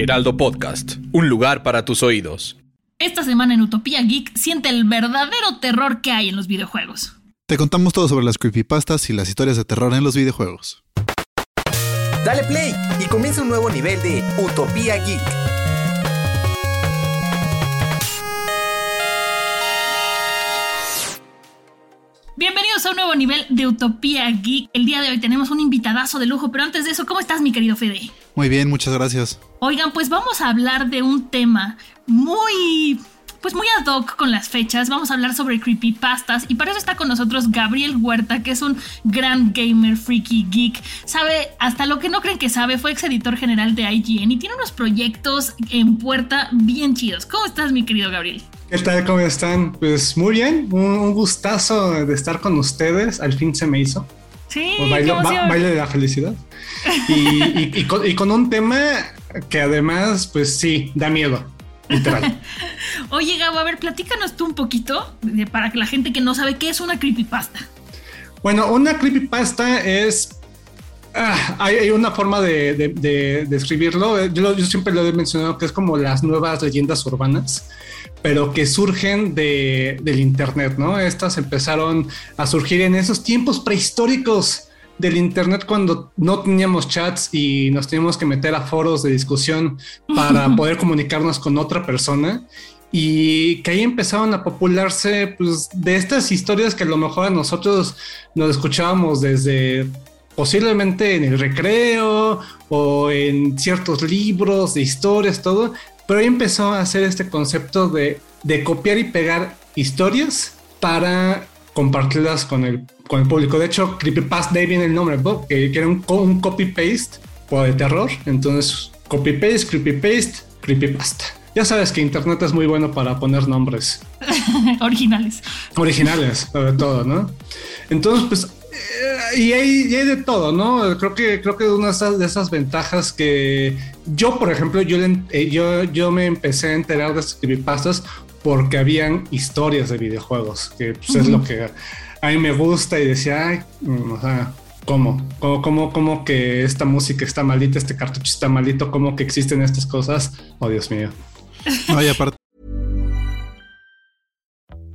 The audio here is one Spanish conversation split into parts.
Heraldo Podcast, un lugar para tus oídos. Esta semana en Utopía Geek siente el verdadero terror que hay en los videojuegos. Te contamos todo sobre las creepypastas y las historias de terror en los videojuegos. Dale play y comienza un nuevo nivel de Utopía Geek. Bienvenidos a un nuevo nivel de Utopía Geek. El día de hoy tenemos un invitadazo de lujo, pero antes de eso, ¿cómo estás, mi querido Fede? Muy bien, muchas gracias. Oigan, pues vamos a hablar de un tema muy pues muy ad hoc con las fechas. Vamos a hablar sobre creepypastas y para eso está con nosotros Gabriel Huerta, que es un gran gamer, freaky, geek. Sabe hasta lo que no creen que sabe, fue ex editor general de IGN y tiene unos proyectos en puerta bien chidos. ¿Cómo estás, mi querido Gabriel? ¿Qué tal? ¿Cómo están? Pues muy bien, un, gustazo de estar con ustedes. Al fin se me hizo. Sí, baile, baile de la felicidad. Y, con, y con un tema que además, pues sí, da miedo. Literal. Oye, Gabo, a ver, platícanos tú un poquito para que la gente que no sabe qué es una creepypasta. Bueno, una creepypasta es. Ah, hay, una forma de, describirlo. Yo, siempre lo he mencionado que es como las nuevas leyendas urbanas, pero que surgen del Internet, ¿no? Estas empezaron a surgir en esos tiempos prehistóricos del Internet cuando no teníamos chats y nos teníamos que meter a foros de discusión para poder comunicarnos con otra persona y que ahí empezaron a popularse pues, de estas historias que a lo mejor a nosotros nos escuchábamos desde posiblemente en el recreo o en ciertos libros de historias, todo, pero ahí empezó a hacer este concepto de, de copiar y pegar historias para compartirlas con el, con el público. De hecho, Creepypasta, de ahí viene el nombre, que, que era un, un copy-paste o de terror. Entonces, copy-paste, creepy-paste, creepypasta. Ya sabes que Internet es muy bueno para poner nombres. Originales. Originales, sobre todo, ¿no? Entonces, pues y hay, y hay, de todo, ¿no? Creo que, creo que una de esas, ventajas que yo, por ejemplo, yo, eh, yo, yo me empecé a enterar de creepypastas porque habían historias de videojuegos, que pues, es lo que a mí me gusta y decía, ay, mm, o sea, ¿cómo? ¿Cómo, cómo, cómo que esta música está malita, este cartucho está malito, cómo que existen estas cosas? Oh, Dios mío. Ay, aparte.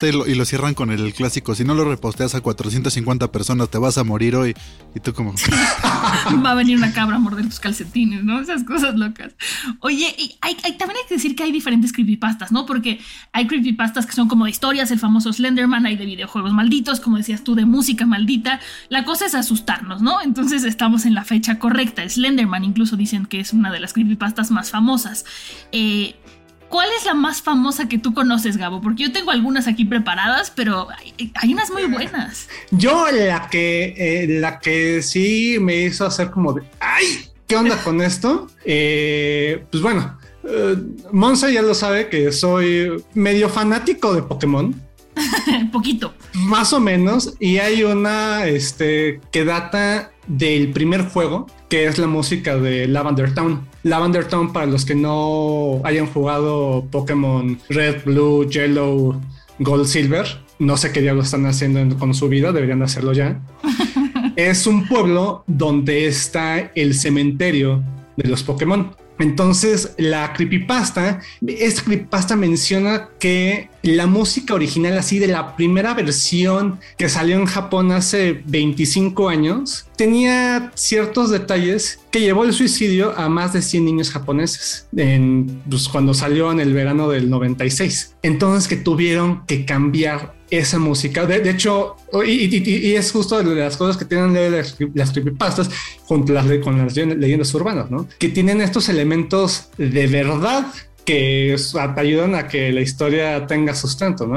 Y lo cierran con el clásico, si no lo reposteas a 450 personas te vas a morir hoy. Y tú como... Va a venir una cabra a morder tus calcetines, ¿no? Esas cosas locas. Oye, hay, también hay que decir que hay diferentes creepypastas, ¿no? Porque hay creepypastas que son como de historias, el famoso Slenderman, hay de videojuegos malditos, como decías tú, de música maldita. La cosa es asustarnos, ¿no? Entonces estamos en la fecha correcta. Slenderman incluso dicen que es una de las creepypastas más famosas. Eh, ¿Cuál es la más famosa que tú conoces, Gabo? Porque yo tengo algunas aquí preparadas, pero hay, unas muy buenas. Yo la que, eh, la que sí me hizo hacer como de, ay, ¿qué onda con esto? Eh, pues bueno, eh, Monza ya lo sabe que soy medio fanático de Pokémon. Poquito. Más o menos. Y hay una este, que data del primer juego, que es la música de Lavender Town. Lavender Town, para los que no hayan jugado Pokémon Red, Blue, Yellow, Gold, Silver, no sé qué diablos están haciendo con su vida, deberían hacerlo ya. es un pueblo donde está el cementerio de los Pokémon. Entonces, la creepypasta, esta creepypasta menciona que la música original, así de la primera versión que salió en Japón hace 25 años, tenía ciertos detalles que llevó el suicidio a más de 100 niños japoneses en, pues, cuando salió en el verano del 96. Entonces, que tuvieron que cambiar esa música. De, hecho, y, es justo de las cosas que tienen las, las creepypastas junto con las leyendas urbanas. Que tienen estos elementos de verdad que ayudan a que la historia tenga sustento.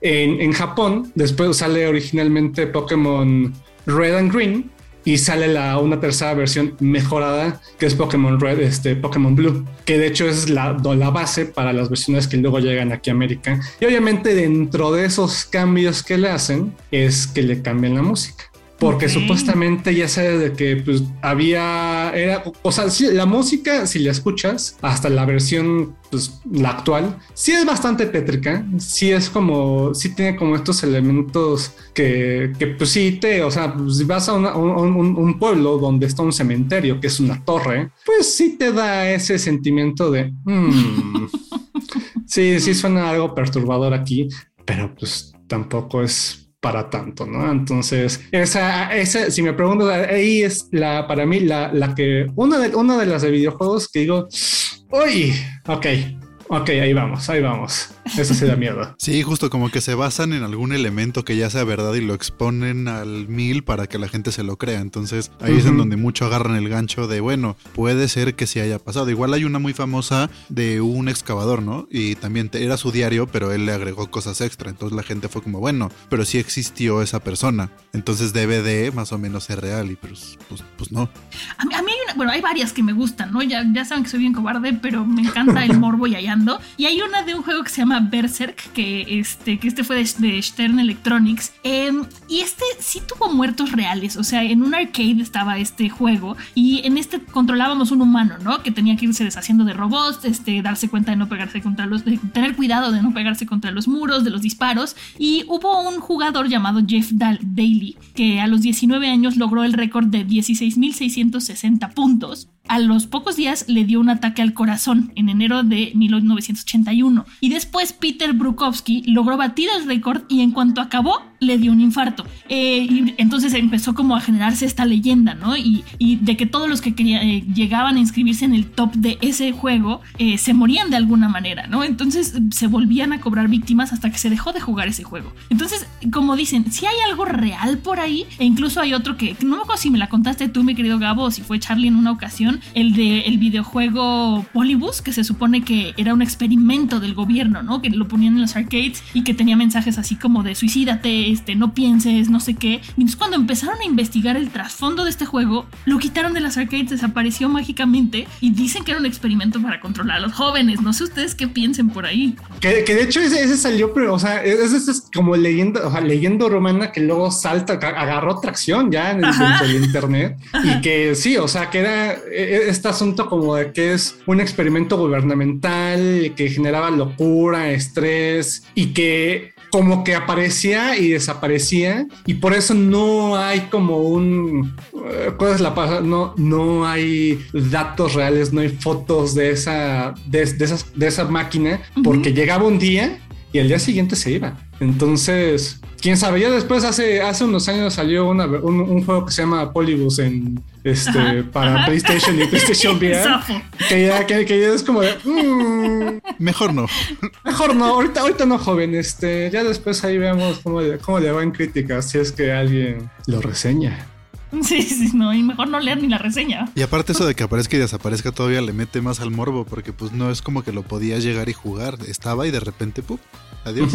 En, en Japón, después sale originalmente Pokémon Red and Green, y sale la, una tercera versión mejorada que es Pokémon Red, este Pokémon Blue, que de hecho es la, la base para las versiones que luego llegan aquí a América. Y obviamente dentro de esos cambios que le hacen es que le cambian la música porque supuestamente ya sé de que pues había era o sea la música si la escuchas hasta la versión pues la actual sí es bastante tétrica sí es como sí tiene como estos elementos que, que pues sí te o sea pues, si vas a un, pueblo donde está un cementerio que es una torre pues sí te da ese sentimiento de mm, sí sí suena algo perturbador aquí pero pues tampoco es para tanto, ¿no? Entonces, esa, esa, si me pregunto, ahí es la, para mí, la, la que, una de, una de las de videojuegos que digo, uy, ok, Ok, ahí vamos, ahí vamos. Eso se da miedo. Sí, justo como que se basan en algún elemento que ya sea verdad y lo exponen al mil para que la gente se lo crea. Entonces ahí es en donde mucho agarran el gancho de, bueno, puede ser que sí haya pasado. Igual hay una muy famosa de un excavador, ¿no? Y también era su diario, pero él le agregó cosas extra. Entonces la gente fue como, bueno, pero sí existió esa persona. Entonces debe de más o menos ser real y pues, pues, pues no. A mí, hay una, bueno, hay varias que me gustan, ¿no? Ya, ya saben que soy bien cobarde, pero me encanta el morbo y allá y hay una de un juego que se llama Berserk, que este, que este fue de, Stern Electronics. Em, y este sí tuvo muertos reales. O sea, en un arcade estaba este juego. Y en este controlábamos un humano, ¿no? Que tenía que irse deshaciendo de robots, este, darse cuenta de no pegarse contra los. Tener cuidado de no pegarse contra los muros, de los disparos. Y hubo un jugador llamado Jeff Daly, que a los 19 años logró el récord de 16.660 puntos a los pocos días le dio un ataque al corazón en enero de 1981 y después Peter Brukowski logró batir el récord y en cuanto acabó le dio un infarto. Eh, y entonces empezó como a generarse esta leyenda, ¿no? Y, de que todos los que eh, llegaban a inscribirse en el top de ese juego eh, se morían de alguna manera, ¿no? Entonces se volvían a cobrar víctimas hasta que se dejó de jugar ese juego. Entonces, como dicen, si hay algo real por ahí, e incluso hay otro que, no me acuerdo si me la contaste tú, mi querido Gabo, o si fue Charlie en una ocasión, el de el videojuego Polybus, que se supone que era un experimento del gobierno, ¿no? Que lo ponían en los arcades y que tenía mensajes así como de suicídate, este, no pienses, no sé qué. Entonces cuando empezaron a investigar el trasfondo de este juego, lo quitaron de las arcades, desapareció mágicamente y dicen que era un experimento para controlar a los jóvenes. No sé ustedes qué piensen por ahí. Que, de hecho ese, salió, pero, o sea, ese, es como leyenda, o sea, leyenda romana que luego salta, agarró tracción ya en el, internet y que sí, o sea, que era e, e, este asunto como de que es un experimento gubernamental que generaba locura, estrés y que como que aparecía y desaparecía y por eso no hay como un eh, ¿cuál es la no no hay datos reales no hay fotos de esa de, de esa máquina porque llegaba un día y el día siguiente se iba. Entonces quién sabe ya después hace hace unos años salió un, juego que se llama Polybus en este para PlayStation y PlayStation VR que ya, que, ya es como de, mm". mejor no mejor no ahorita ahorita no joven este ya después ahí vemos cómo, cómo le van críticas si es que alguien lo reseña Sí, sí, no, y mejor no leer ni la reseña. Y aparte eso de que aparezca y desaparezca todavía le mete más al morbo, porque pues no es como que lo podías llegar y jugar. Estaba y de repente, ¡pum! Adiós.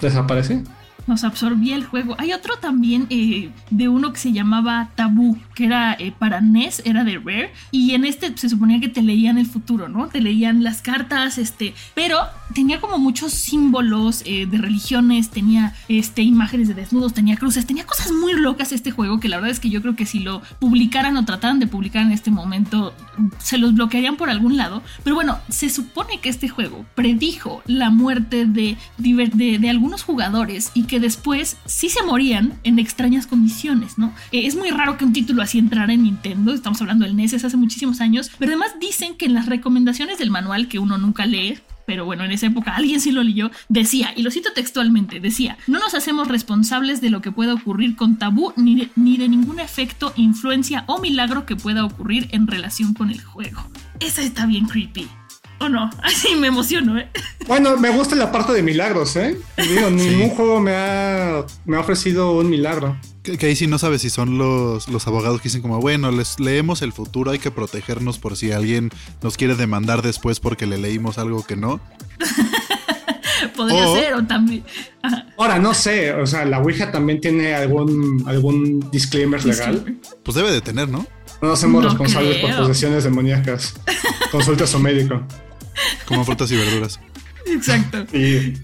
Desaparece. Nos absorbía el juego. Hay otro también eh, de uno que se llamaba Tabú, que era eh, para NES, era de Rare, y en este se suponía que te leían el futuro, ¿no? Te leían las cartas, este, pero tenía como muchos símbolos eh, de religiones, tenía este, imágenes de desnudos, tenía cruces, tenía cosas muy locas este juego que la verdad es que yo creo que si lo publicaran o trataran de publicar en este momento, se los bloquearían por algún lado. Pero bueno, se supone que este juego predijo la muerte de, de, algunos jugadores y que después sí se morían en extrañas condiciones, ¿no? Eh, es muy raro que un título así entrara en Nintendo, estamos hablando del NES hace muchísimos años, pero además dicen que en las recomendaciones del manual que uno nunca lee, pero bueno, en esa época alguien sí lo leyó, decía, y lo cito textualmente, decía, no nos hacemos responsables de lo que pueda ocurrir con tabú ni de, ni de ningún efecto, influencia o milagro que pueda ocurrir en relación con el juego. Esa está bien creepy. ¿O no? Así me emociono, ¿eh? Bueno, me gusta la parte de milagros, ¿eh? Digo, ningún juego me ha, me ha ofrecido un milagro. Que, que ahí sí no sabes si son los, los abogados que dicen como, bueno, les leemos el futuro, hay que protegernos por si alguien nos quiere demandar después porque le leímos algo que no. Podría O- ser, o también. Ahora, no sé, o sea, la Ouija también tiene algún, algún disclaimer legal. Pues debe de tener, ¿no? No nos hacemos No responsables por posesiones demoníacas. Consulta a su médico. Como frutas y verduras. Exacto. Y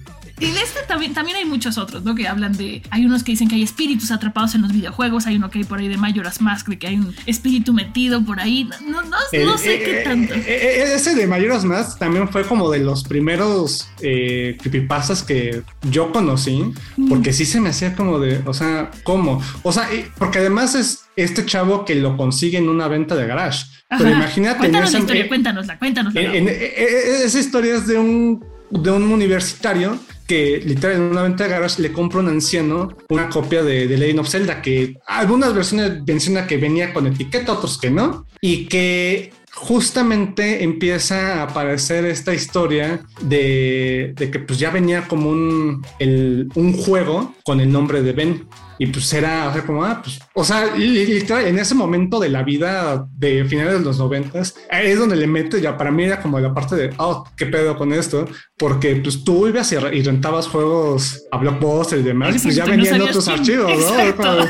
Y de este también, también hay muchos otros, ¿no? Que hablan de. Hay unos que dicen que hay espíritus atrapados en los videojuegos. Hay uno que hay por ahí de Majora's Mask, de que hay un espíritu metido por ahí. No, no, el- no sé eh, qué eh, tanto. eh, eh, ese de Majora's Mask también fue como de los primeros eh, creepypastas que yo conocí, porque sí se me hacía como de, o sea, ¿cómo? O sea, porque además es este chavo que lo consigue en una venta de garage. Pero imagínate, Cuéntanos esa- la historia, eh, cuéntanosla, cuéntanosla. En- en- eh, eh, esa historia es de un, de un universitario que literal en una venta de garage le compra un anciano una copia de, de Legend of Zelda que algunas versiones menciona que venía con etiqueta, otros que no, y que justamente empieza a aparecer esta historia de, de que pues ya venía como un, el- un juego con el nombre de Ben. Y pues era, o sea, como, ah, pues, o sea, li- literal, en ese momento de la vida de finales de los noventas, es donde le mete, ya para mí era como la parte de, oh, qué pedo con esto, porque pues tú ibas y, re- y rentabas juegos a Blockbuster y demás, y pues ya no venían sabías otros quién- archivos, ¿no? Como,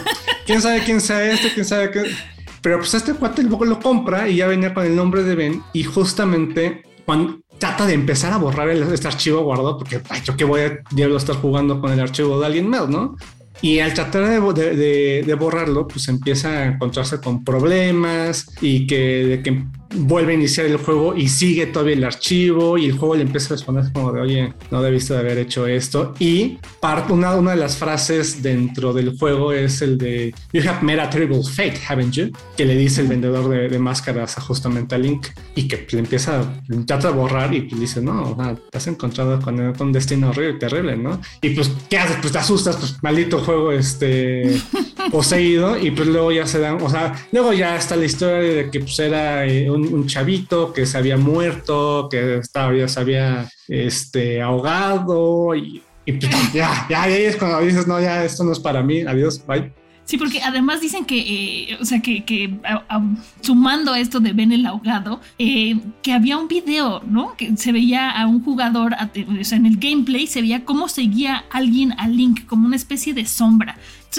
quién sabe quién sea este, quién sabe qué. Pero pues este cuate luego lo compra y ya venía con el nombre de Ben y justamente cuando trata de empezar a borrar el- este archivo guardado porque ay, yo que voy a diablo estar jugando con el archivo de alguien más, ¿no? Y al tratar de, de- de- de borrarlo, pues empieza a encontrarse con problemas y que, de que vuelve a iniciar el juego y sigue todavía el archivo y el juego le empieza a responder como de, oye, no debiste de haber hecho esto. Y parte, una, una de las frases dentro del juego es el de, You have met a terrible fate, haven't you? Que le dice el vendedor de, de máscaras a justamente a Link y que le empieza, a- trata de borrar y pues dice, no, o sea, te has encontrado con, con un destino horrible, terrible, ¿no? Y pues, ¿qué haces? Pues te asustas, pues maldito juego este poseído y pues luego ya se dan, o sea, luego ya está la historia de que pues era eh, un, un chavito que se había muerto, que estaba, ya se había este, ahogado y, y pues, ya, ya, ya es cuando dices, no, ya esto no es para mí, adiós, bye. Sí, porque además dicen que, eh, o sea, que, que a- a- sumando esto de Ben el ahogado, eh, que había un video, ¿no? Que se veía a un jugador, a- o sea, en el gameplay se veía cómo seguía alguien a Link, como una especie de sombra.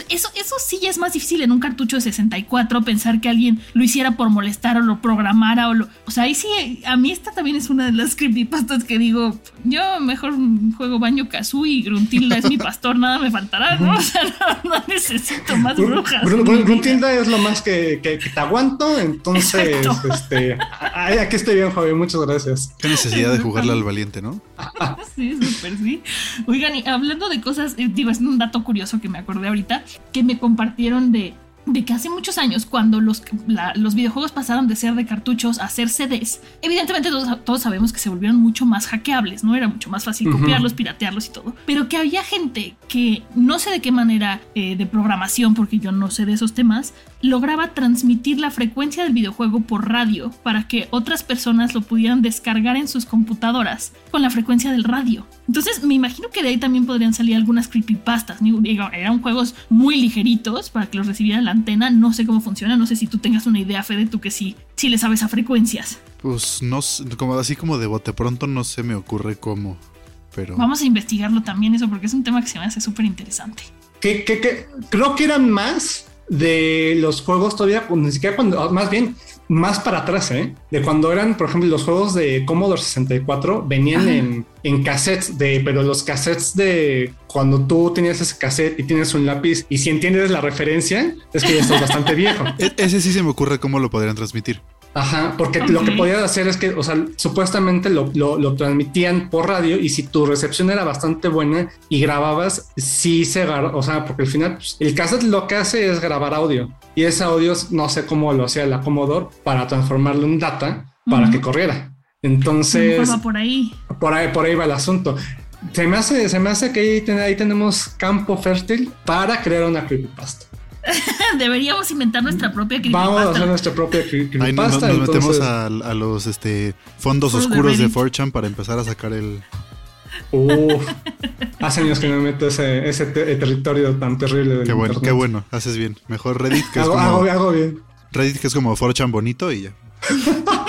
Eso, eso sí ya es más difícil en un cartucho de 64 pensar que alguien lo hiciera por molestar o lo programara o lo... O sea, ahí sí, a mí esta también es una de las creepypastas que digo, yo mejor juego baño Kazooie y Gruntilda es mi pastor, nada me faltará, ¿no? O sea, no, no necesito más brujas. Gruntilda es lo más que, que- que te aguanto, entonces, Exacto. este, ay, aquí estoy bien, Javi, muchas gracias. Qué necesidad de jugarle al valiente, ¿no? Sí, súper sí. Oigan, y hablando de cosas, eh, digo, es un dato curioso que me acordé ahorita, que me compartieron de, de que hace muchos años, cuando los, la- los videojuegos pasaron de ser de cartuchos a ser CDs, evidentemente todos, todos sabemos que se volvieron mucho más hackeables, ¿no? Era mucho más fácil copiarlos, piratearlos y todo. Pero que había gente que no sé de qué manera eh, de programación, porque yo no sé de esos temas, lograba transmitir la frecuencia del videojuego por radio para que otras personas lo pudieran descargar en sus computadoras con la frecuencia del radio. Entonces me imagino que de ahí también podrían salir algunas creepypastas. Digo, eran juegos muy ligeritos para que los recibiera la antena. No sé cómo funciona, no sé si tú tengas una idea, Fede, tú que sí, sí le sabes a frecuencias. Pues no sé, como así como de bote pronto no se me ocurre cómo. pero... Vamos a investigarlo también eso porque es un tema que se me hace súper interesante. Que, que, que, creo que eran más de los juegos todavía, ni siquiera cuando, más bien, más para atrás, ¿eh? De cuando eran, por ejemplo, los juegos de Commodore 64 venían en, en, cassettes de, pero los cassettes de cuando tú tenías ese cassette y tienes un lápiz y si entiendes la referencia, es que ya estás bastante viejo. E ese sí se me ocurre cómo lo podrían transmitir. Ajá, porque okay. lo que podías hacer es que, o sea, supuestamente lo, lo, lo, transmitían por radio y si tu recepción era bastante buena y grababas, sí se o sea, porque al final pues, el cassette lo que hace es grabar audio y ese audio no sé cómo lo hacía el acomodador para transformarlo en data para uh -huh. que corriera. Entonces, por ahí. Por ahí, por ahí va el asunto. Se me hace, se me hace que ahí, ten, ahí tenemos campo fértil para crear una creepypasta. Deberíamos inventar nuestra propia creepypasta. Vamos a hacer nuestra propia creepypasta. Ahí nos, nos entonces... metemos a, a, los este, fondos oscuros de, de 4chan para empezar a sacar el. Uf, hace años que no me meto ese, ese te territorio tan terrible. Del qué bueno, internet. qué bueno, haces bien. Mejor Reddit que hago, es como. Hago, hago bien. Reddit que es como 4chan bonito y ya.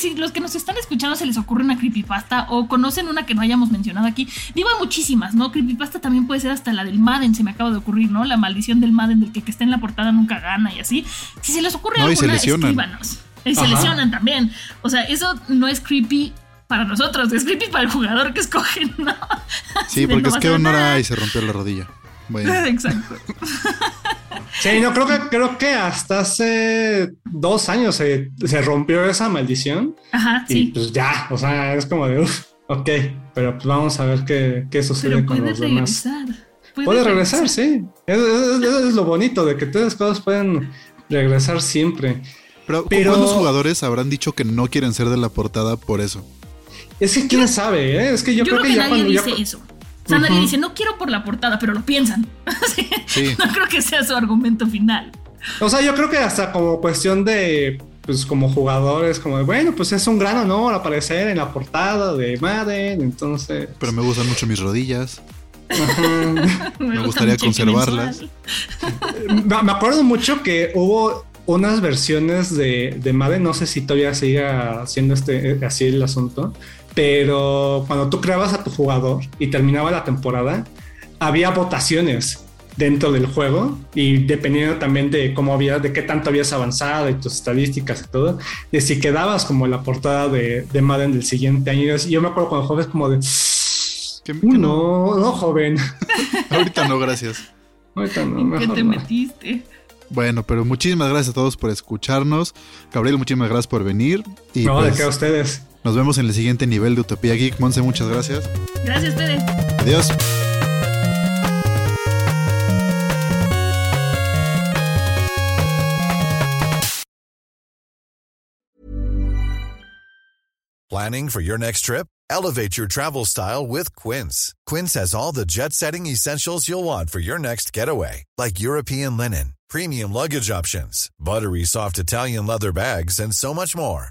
Pues si los que nos están escuchando se les ocurre una creepypasta o conocen una que no hayamos mencionado aquí, digo hay muchísimas, ¿no? Creepypasta también puede ser hasta la del Madden, se me acaba de ocurrir, ¿no? La maldición del Madden, del que, que está en la portada nunca gana y así. Si se les ocurre no, alguna, escríbanos. Y se lesionan también. O sea, eso no es creepy para nosotros, es creepy para el jugador que escogen, ¿no? Sí, porque no es que honora y se rompió la rodilla. Bueno. Exacto. Sí, no, creo que, creo que hasta hace dos años se, se rompió esa maldición. Ajá, y sí. pues ya, o sea, es como de, uff, ok, pero pues vamos a ver qué, qué sucede pero con los regresar. demás. Puede, puede regresar, regresar, sí. Eso es, es, es, lo bonito de que todas las cosas pueden regresar siempre. Pero, pero ¿cuántos jugadores habrán dicho que no quieren ser de la portada por eso? Es que quién sabe, ¿eh? Es que yo, yo creo, creo, que, que ya nadie cuando dice ya... eso. O sea, uh -huh. nadie dice, no quiero por la portada, pero lo piensan. Sí. No creo que sea su argumento final. O sea, yo creo que hasta como cuestión de, pues como jugadores, como de, bueno, pues es un gran honor aparecer en la portada de Madden, entonces... Pero me gustan mucho mis rodillas. me, me gustaría conservarlas. me acuerdo mucho que hubo unas versiones de, de Madden, no sé si todavía siga siendo este, así el asunto, pero cuando tú creabas a tu jugador y terminaba la temporada, había votaciones dentro del juego y dependiendo también de cómo había, de qué tanto habías avanzado y tus estadísticas y todo, de si quedabas como en la portada de, de Madden del siguiente año. Y yo me acuerdo cuando joven como de... ¿Qué, qué no, no, joven. Ahorita no, gracias. Ahorita no, ¿Qué te no. metiste? Bueno, pero muchísimas gracias a todos por escucharnos. Gabriel, muchísimas gracias por venir. Y no, pues, de qué a ustedes. Nos vemos en el siguiente nivel de Utopía Geek. Monse, muchas gracias. Gracias, Fede. Adiós. Planning for your next trip? Elevate your travel style with Quince. Quince has all the jet setting essentials you'll want for your next getaway, like European linen, premium luggage options, buttery soft Italian leather bags, and so much more.